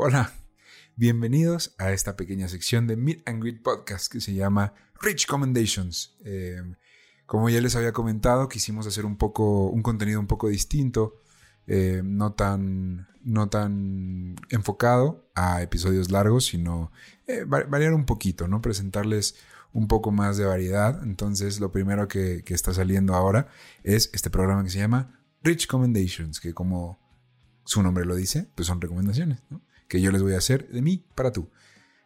Hola, bienvenidos a esta pequeña sección de Meet and Greet Podcast que se llama Rich Commendations. Eh, como ya les había comentado, quisimos hacer un poco, un contenido un poco distinto, eh, no, tan, no tan enfocado a episodios largos, sino eh, variar un poquito, ¿no? Presentarles un poco más de variedad. Entonces, lo primero que, está saliendo ahora es este programa que se llama Rich Commendations, que como su nombre lo dice, pues son recomendaciones, que yo les voy a hacer de mí para tú.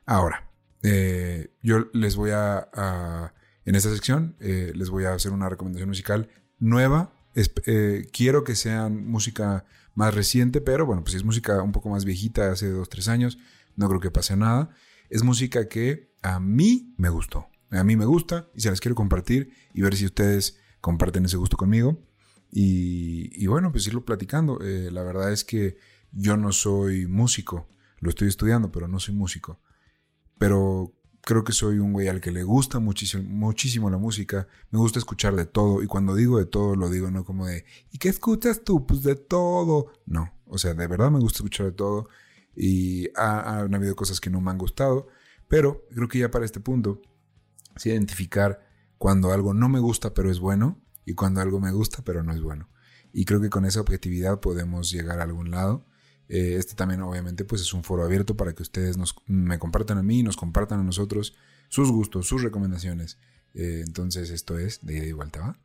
Ahora, eh, yo les voy a, en esta sección, eh, les voy a hacer una recomendación musical nueva. Eh, quiero que sean música más reciente, pero bueno, pues si es música un poco más viejita, hace dos, tres años, no creo que pase nada. Es música que a mí me gustó. A mí me gusta y se las quiero compartir y ver si ustedes comparten ese gusto conmigo. Y, y bueno, pues irlo platicando. la verdad es que yo no soy músico, lo estoy estudiando, pero no soy músico. Pero creo que soy un güey al que le gusta muchísimo, muchísimo la música, me gusta escuchar de todo, y cuando digo de todo, lo digo no como de, ¿y qué escuchas tú? Pues de todo. No, o sea, de verdad me gusta escuchar de todo, y han habido cosas que no me han gustado, pero creo que ya para este punto, es identificar cuando algo no me gusta pero es bueno, y cuando algo me gusta pero no es bueno. Y creo que con esa objetividad podemos llegar a algún lado. Eh, este también obviamente pues es un foro abierto para que ustedes nos, me compartan a mí, nos compartan a nosotros sus gustos, sus recomendaciones. Eh, entonces esto es de ida y vuelta, ¿va?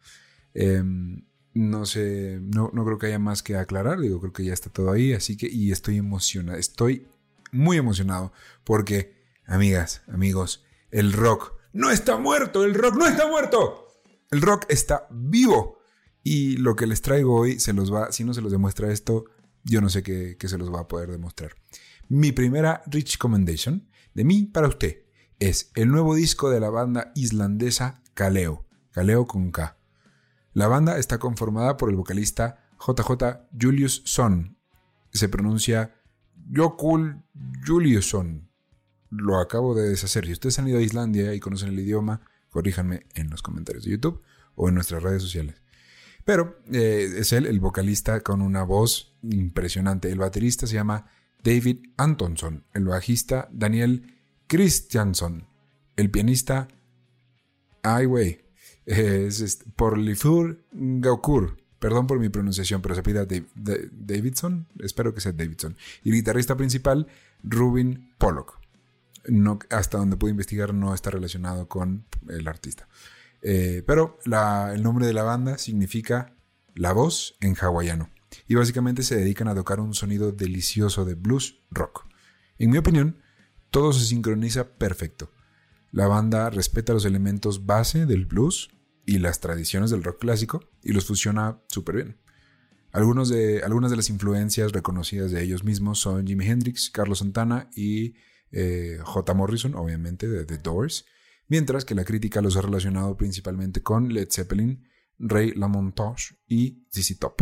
Em, no sé, no, no, creo que haya más que aclarar, digo, creo que ya está todo ahí, así que, y estoy emocionado, estoy muy emocionado porque, amigas, amigos, el rock no está muerto, el rock no está muerto, el rock está vivo. Y lo que les traigo hoy se los va, si no se los demuestra esto, yo no sé qué, se los va a poder demostrar. Mi primera Rich Commendation de mí para usted es el nuevo disco de la banda islandesa Kaleo, Kaleo con K. La banda está conformada por el vocalista JJ Juliusson. Se pronuncia Jokul Juliusson. Lo acabo de deshacer. Si ustedes han ido a Islandia y conocen el idioma, corríjanme en los comentarios de YouTube o en nuestras redes sociales. Pero eh, es él, el vocalista, con una voz impresionante. El baterista se llama David Antonson. El bajista Daniel Christianson. El pianista. Ay, güey. Es, este, Porlifur Gaukur. Perdón por mi pronunciación, pero se pide Davidson. Espero que sea Davidson. Y el guitarrista principal, Rubin Pollock. No, hasta donde pude investigar, no está relacionado con el artista. Eh, pero el nombre de la banda significa la voz en hawaiano. Y básicamente se dedican a tocar un sonido delicioso de blues rock. En mi opinión, todo se sincroniza perfecto. La banda respeta los elementos base del blues y las tradiciones del rock clásico y los fusiona súper bien. Algunos de, algunas de las influencias reconocidas de ellos mismos son Jimi Hendrix, Carlos Santana y eh, J. Morrison, obviamente, de The Doors, mientras que la crítica los ha relacionado principalmente con Led Zeppelin, Ray LaMontage y ZZ Top.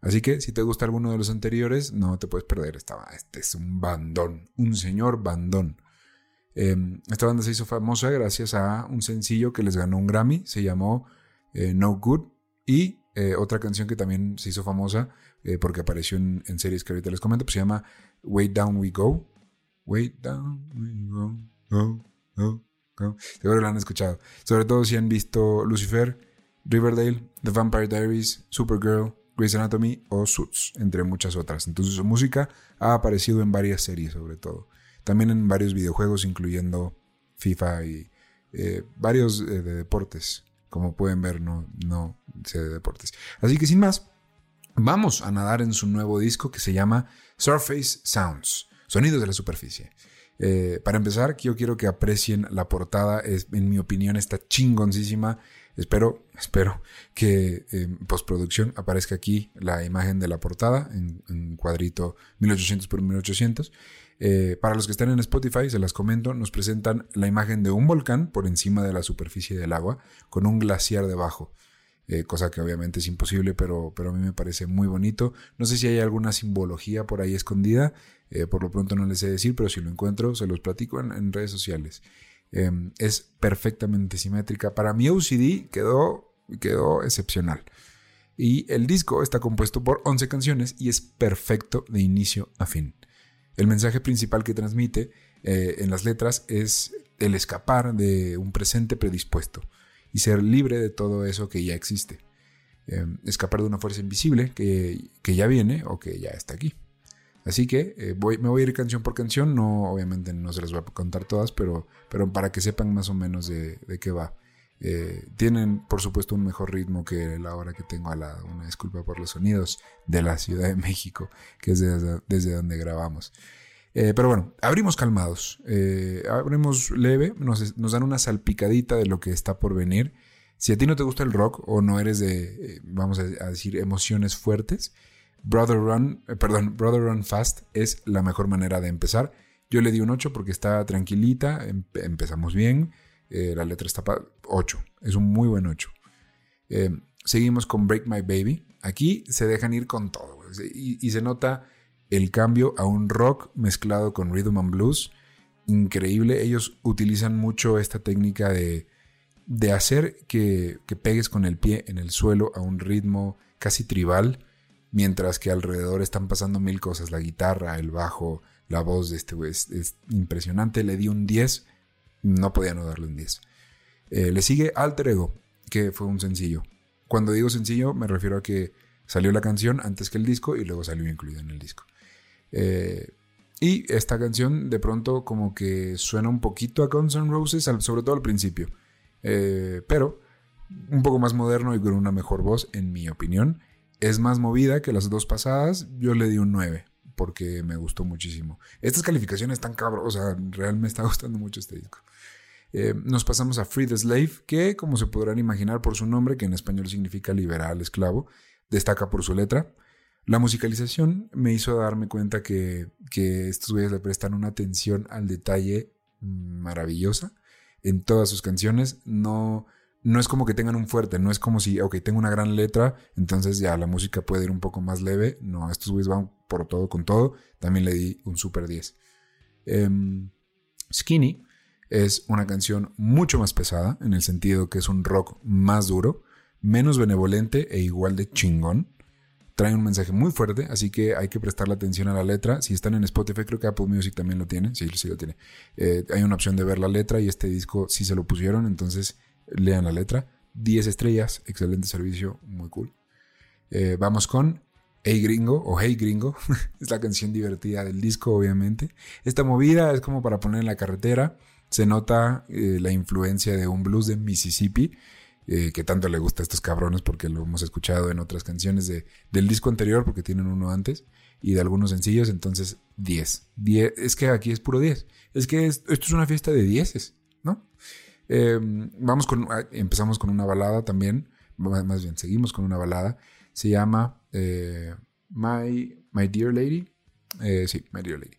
Así que si te gusta alguno de los anteriores, no te puedes perder. Esta, este es un bandón, un señor bandón. Em, esta banda se hizo famosa gracias a un sencillo que les ganó un Grammy, se llamó eh, No Good, y eh, otra canción que también se hizo famosa porque apareció en, en, series que ahorita les comento, pues se llama Way Down We Go. Way Down We Go, go, go. Seguro lo han escuchado. Sobre todo si han visto Lucifer, Riverdale, The Vampire Diaries, Supergirl, Grey's Anatomy o Suits, entre muchas otras. Entonces su música ha aparecido en varias series sobre todo. También en varios videojuegos incluyendo FIFA y eh, varios eh, de deportes. Como pueden ver, no, no sé de deportes. Así que sin más, vamos a nadar en su nuevo disco que se llama Surface Sounds, Sonidos de la Superficie. Eh, para empezar, yo quiero que aprecien la portada. Es, en mi opinión, está chingoncísima. Espero, espero que en postproducción aparezca aquí la imagen de la portada en, cuadrito 1800 por 1800. Eh, para los que están en Spotify, se las comento, nos presentan la imagen de un volcán por encima de la superficie del agua con un glaciar debajo. Eh, cosa que obviamente es imposible, pero, pero a mí me parece muy bonito. No sé si hay alguna simbología por ahí escondida, eh, por lo pronto no les sé decir, pero si lo encuentro se los platico en, redes sociales. Em, es perfectamente simétrica. Para mi OCD quedó, quedó excepcional. Y el disco está compuesto por 11 canciones y es perfecto de inicio a fin. El mensaje principal que transmite eh, en las letras es el escapar de un presente predispuesto y ser libre de todo eso que ya existe. Em, escapar de una fuerza invisible que, ya viene o que ya está aquí. Así que eh, voy, me voy a ir canción por canción, no, obviamente no se las voy a contar todas, pero, pero para que sepan más o menos de, de qué va. Eh, tienen, por supuesto, un mejor ritmo que la hora que tengo al lado. Una disculpa por los sonidos de la Ciudad de México, que es desde, donde grabamos. Eh, pero bueno, abrimos calmados, eh, abrimos leve, nos, dan una salpicadita de lo que está por venir. Si a ti no te gusta el rock o no eres de, vamos a, decir, emociones fuertes, Brother Run, perdón, Brother Run Fast es la mejor manera de empezar. Yo le di un 8 porque está tranquilita, empezamos bien. Eh, la letra está 8. Es un muy buen 8. Eh, seguimos con Break My Baby. Aquí se dejan ir con todo. Y, se nota el cambio a un rock mezclado con rhythm and blues. Increíble. Ellos utilizan mucho esta técnica de, de hacer que, que, pegues con el pie en el suelo a un ritmo casi tribal. Mientras que alrededor están pasando mil cosas. La guitarra, el bajo, la voz de este güey es, es impresionante. Le di un 10 no podía no darle un 10. Eh, le sigue Alter Ego, que fue un sencillo. Cuando digo sencillo, me refiero a que salió la canción antes que el disco y luego salió incluida en el disco. Eh, y esta canción de pronto como que suena un poquito a Guns N' Roses, sobre todo al principio. Eh, pero un poco más moderno y con una mejor voz, en mi opinión. Es más movida que las dos pasadas. Yo le di un 9 porque me gustó muchísimo. Estas calificaciones están cabrón, o sea, realmente me está gustando mucho este disco. Eh, nos pasamos a Free the Slave, que como se podrán imaginar por su nombre, que en español significa liberal esclavo, destaca por su letra. La musicalización me hizo darme cuenta que, que estos güeyes le prestan una atención al detalle maravillosa en todas sus canciones. No, no es como que tengan un fuerte, no es como si, ok, tengo una gran letra, entonces ya la música puede ir un poco más leve. No, estos güeyes van por todo con todo. También le di un super 10. Em, Skinny es una canción mucho más pesada, en el sentido que es un rock más duro, menos benevolente e igual de chingón. Trae un mensaje muy fuerte, así que hay que prestarle atención a la letra. Si están en Spotify, creo que Apple Music también lo tiene. Sí, sí lo tiene. Eh, hay una opción de ver la letra y este disco sí se lo pusieron, entonces lean la letra. 10 estrellas, excelente servicio, muy cool. Eh, vamos con Hey Gringo o Hey Gringo. es la canción divertida del disco, obviamente. Esta movida es como para poner en la carretera se nota eh, la influencia de un blues de Mississippi, eh, que tanto le gusta a estos cabrones porque lo hemos escuchado en otras canciones de, del disco anterior, porque tienen uno antes, y de algunos sencillos, entonces 10. es que aquí es puro 10. Es que esto es una fiesta de 10, ¿no? Em, vamos con, ah, empezamos con una balada también, más bien, seguimos con una balada, se llama eh, My, My Dear Lady, sí, My Dear Lady.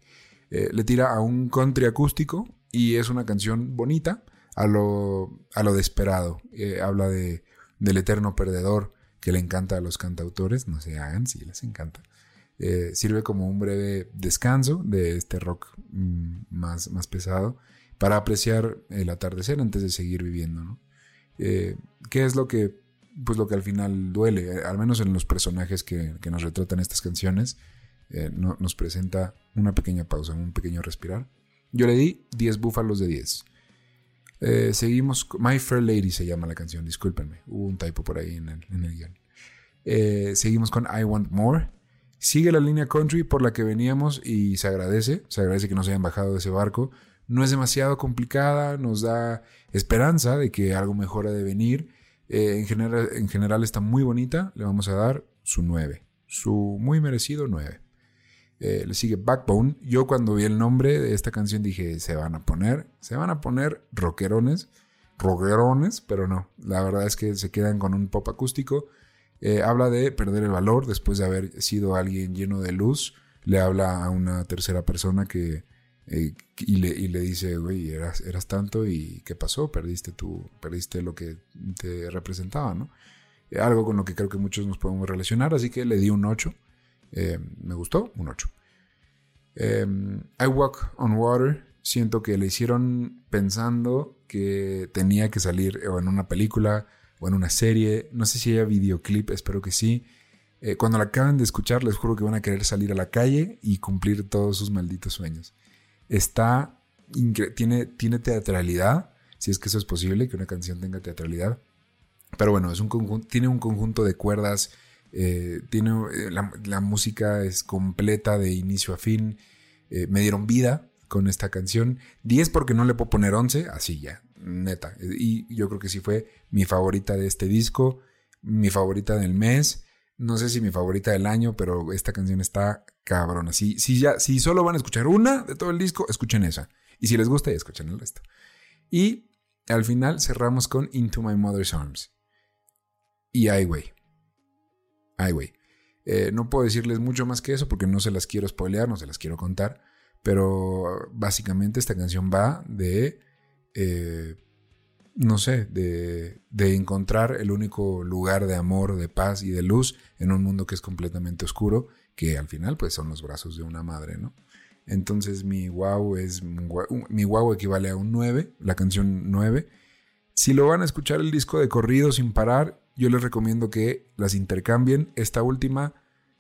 le tira a un country acústico y es una canción bonita a lo, a lo desesperado. Eh, habla de, del eterno perdedor que le encanta a los cantautores, no se hagan si les encanta. Eh, sirve como un breve descanso de este rock mm, más, más pesado para apreciar el atardecer antes de seguir viviendo. ¿no? Eh, ¿Qué es lo que, pues lo que al final duele? Al menos en los personajes que, que nos retratan estas canciones, nos presenta una pequeña pausa, un pequeño respirar yo le di 10 búfalos de 10. Eh, seguimos. My Fair Lady se llama la canción, discúlpenme. Hubo un typo por ahí en el, guion. Eh, seguimos con I Want More. Sigue la línea country por la que veníamos y se agradece. Se agradece que nos hayan bajado de ese barco. No es demasiado complicada, nos da esperanza de que algo mejor de venir. Eh, en, general, en general está muy bonita. Le vamos a dar su 9. Su muy merecido 9. Eh, le sigue Backbone. Yo cuando vi el nombre de esta canción dije, se van a poner, se van a poner rockerones, rockerones, pero no. La verdad es que se quedan con un pop acústico. Eh, habla de perder el valor después de haber sido alguien lleno de luz. Le habla a una tercera persona que eh, y, le, dice, güey, eras, eras tanto y ¿qué pasó? Perdiste tu, perdiste lo que te representaba, ¿no? algo con lo que creo que muchos nos podemos relacionar, así que le di un 8. Eh, me gustó, un 8. Em, I Walk on Water siento que le hicieron pensando que tenía que salir o en una película o en una serie. No sé si haya videoclip, espero que sí. Eh, cuando la acaben de escuchar, les juro que van a querer salir a la calle y cumplir todos sus malditos sueños. Está. Tiene, tiene teatralidad, si es que eso es posible, que una canción tenga teatralidad. Pero bueno, es tiene un conjunto de cuerdas. Eh, tiene, eh, la, música es completa de inicio a fin. me dieron vida con esta canción. 10 porque no le puedo poner 11, así ya, neta. Y yo creo que sí fue mi favorita de este disco, mi favorita del mes. No sé si mi favorita del año, pero esta canción está cabrona. Si, si, ya, si solo van a escuchar una de todo el disco, escuchen esa. Y si les gusta, escuchen el resto. Y al final cerramos con Into My Mother's Arms. Y Highway. Highway. Eh, no puedo decirles mucho más que eso porque no se las quiero spoilear, no se las quiero contar. Pero básicamente esta canción va de eh, no sé, de, de, encontrar el único lugar de amor, de paz y de luz en un mundo que es completamente oscuro, que al final pues son los brazos de una madre, ¿no? Entonces mi wow es, mi wow equivale a un 9, la canción 9. Si lo van a escuchar el disco de corrido sin parar, yo les recomiendo que las intercambien. Esta última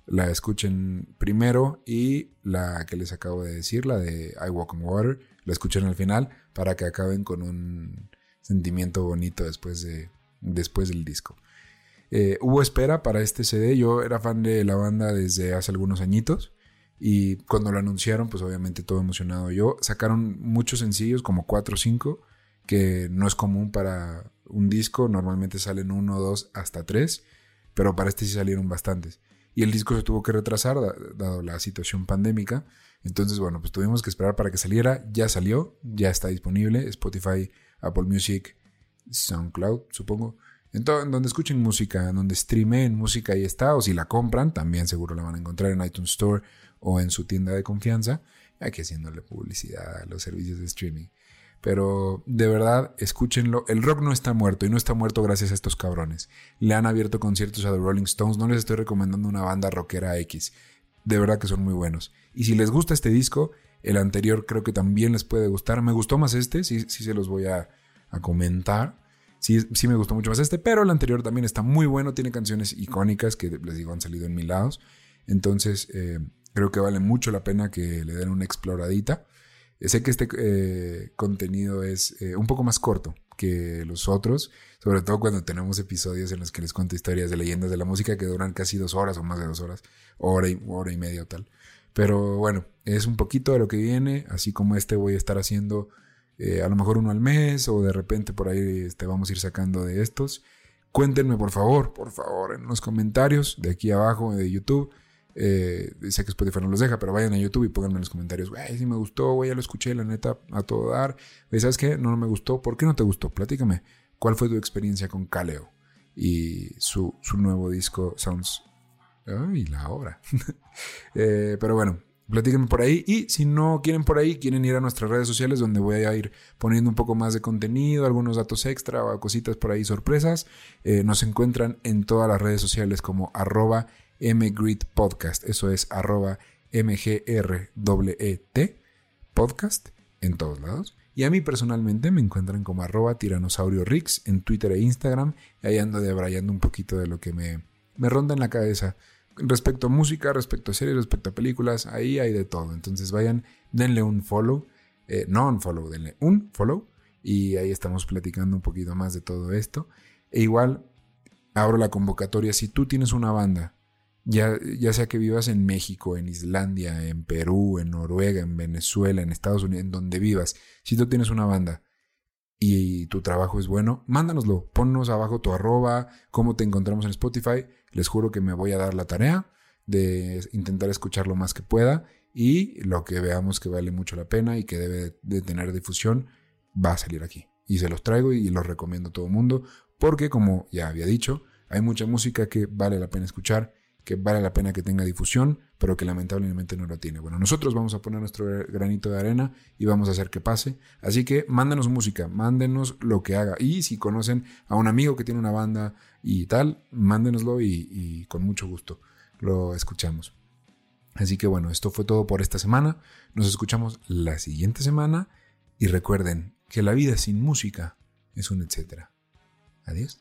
la escuchen primero y la que les acabo de decir, la de I Walk on Water, la escuchen al final para que acaben con un sentimiento bonito después, de, después del disco. Eh, hubo espera para este CD, yo era fan de la banda desde hace algunos añitos y cuando lo anunciaron pues obviamente todo emocionado yo. Sacaron muchos sencillos, como 4 o 5, que no es común para un disco, normalmente salen uno, dos, hasta tres, pero para este sí salieron bastantes. Y el disco se tuvo que retrasar dado la situación pandémica. Entonces, bueno, pues tuvimos que esperar para que saliera. Ya salió, ya está disponible. Spotify Apple Music, SoundCloud, supongo. En, donde escuchen música, donde streamen música, ahí está. O si la compran, también seguro la van a encontrar en iTunes Store o en su tienda de confianza. Aquí haciéndole publicidad a los servicios de streaming. Pero de verdad, escúchenlo. El rock no está muerto y no está muerto gracias a estos cabrones. Le han abierto conciertos a The Rolling Stones. No les estoy recomendando una banda rockera X. De verdad que son muy buenos. Y si les gusta este disco, el anterior creo que también les puede gustar. Me gustó más este, sí, sí se los voy a, comentar. Sí, sí me gustó mucho más este, pero el anterior también está muy bueno. Tiene canciones icónicas que les digo han salido en mil lados. Entonces eh, creo que vale mucho la pena que le den una exploradita. Eh, sé que este eh, contenido es un poco más corto que los otros, sobre todo cuando tenemos episodios en los que les cuento historias de leyendas de la música que duran casi dos horas o más de dos horas, hora y, hora y media o tal. Pero bueno, es un poquito de lo que viene, así como este voy a estar haciendo eh, a lo mejor uno al mes o de repente por ahí este, vamos a ir sacando de estos. Cuéntenme por favor, por favor, en los comentarios de aquí abajo de YouTube. Eh, sé que Spotify no los deja, pero vayan a YouTube y pónganme en los comentarios, güey, si me gustó, güey, ya lo escuché, la neta, a todo dar. ¿Sabes qué? No, no me gustó. ¿Por qué no te gustó? Platícame. ¿Cuál fue tu experiencia con Kaleo y su, su nuevo disco Sounds Ay, la obra. Eh, pero bueno, platíquenme por ahí. Y si no quieren por ahí, quieren ir a nuestras redes sociales donde voy a ir poniendo un poco más de contenido, algunos datos extra o cositas por ahí sorpresas. Eh, nos encuentran en todas las redes sociales como arroba mgridpodcast. Eso es arroba mgrwet podcast en todos lados. Y a mí personalmente me encuentran como arroba tiranosaurio rix en Twitter e Instagram. Y ahí ando debrayando un poquito de lo que me, me ronda en la cabeza respecto a música, respecto a series, respecto a películas, ahí hay de todo. Entonces vayan, denle un follow, eh, no un follow, denle un follow y ahí estamos platicando un poquito más de todo esto. E igual abro la convocatoria, si tú tienes una banda, ya, ya sea que vivas en México, en Islandia, en Perú, en Noruega, en Venezuela, en Estados Unidos, en donde vivas, si tú tienes una banda y tu trabajo es bueno, mándanoslo, ponnos abajo tu arroba, cómo te encontramos en Spotify les juro que me voy a dar la tarea de intentar escuchar lo más que pueda y lo que veamos que vale mucho la pena y que debe de tener difusión va a salir aquí. Y se los traigo y los recomiendo a todo el mundo porque como ya había dicho, hay mucha música que vale la pena escuchar que vale la pena que tenga difusión, pero que lamentablemente no lo tiene. Bueno, nosotros vamos a poner nuestro granito de arena y vamos a hacer que pase. Así que mándenos música, mándenos lo que haga. Y si conocen a un amigo que tiene una banda y tal, mándenoslo y, con mucho gusto lo escuchamos. Así que bueno, esto fue todo por esta semana. Nos escuchamos la siguiente semana y recuerden que la vida sin música es un etcétera. Adiós.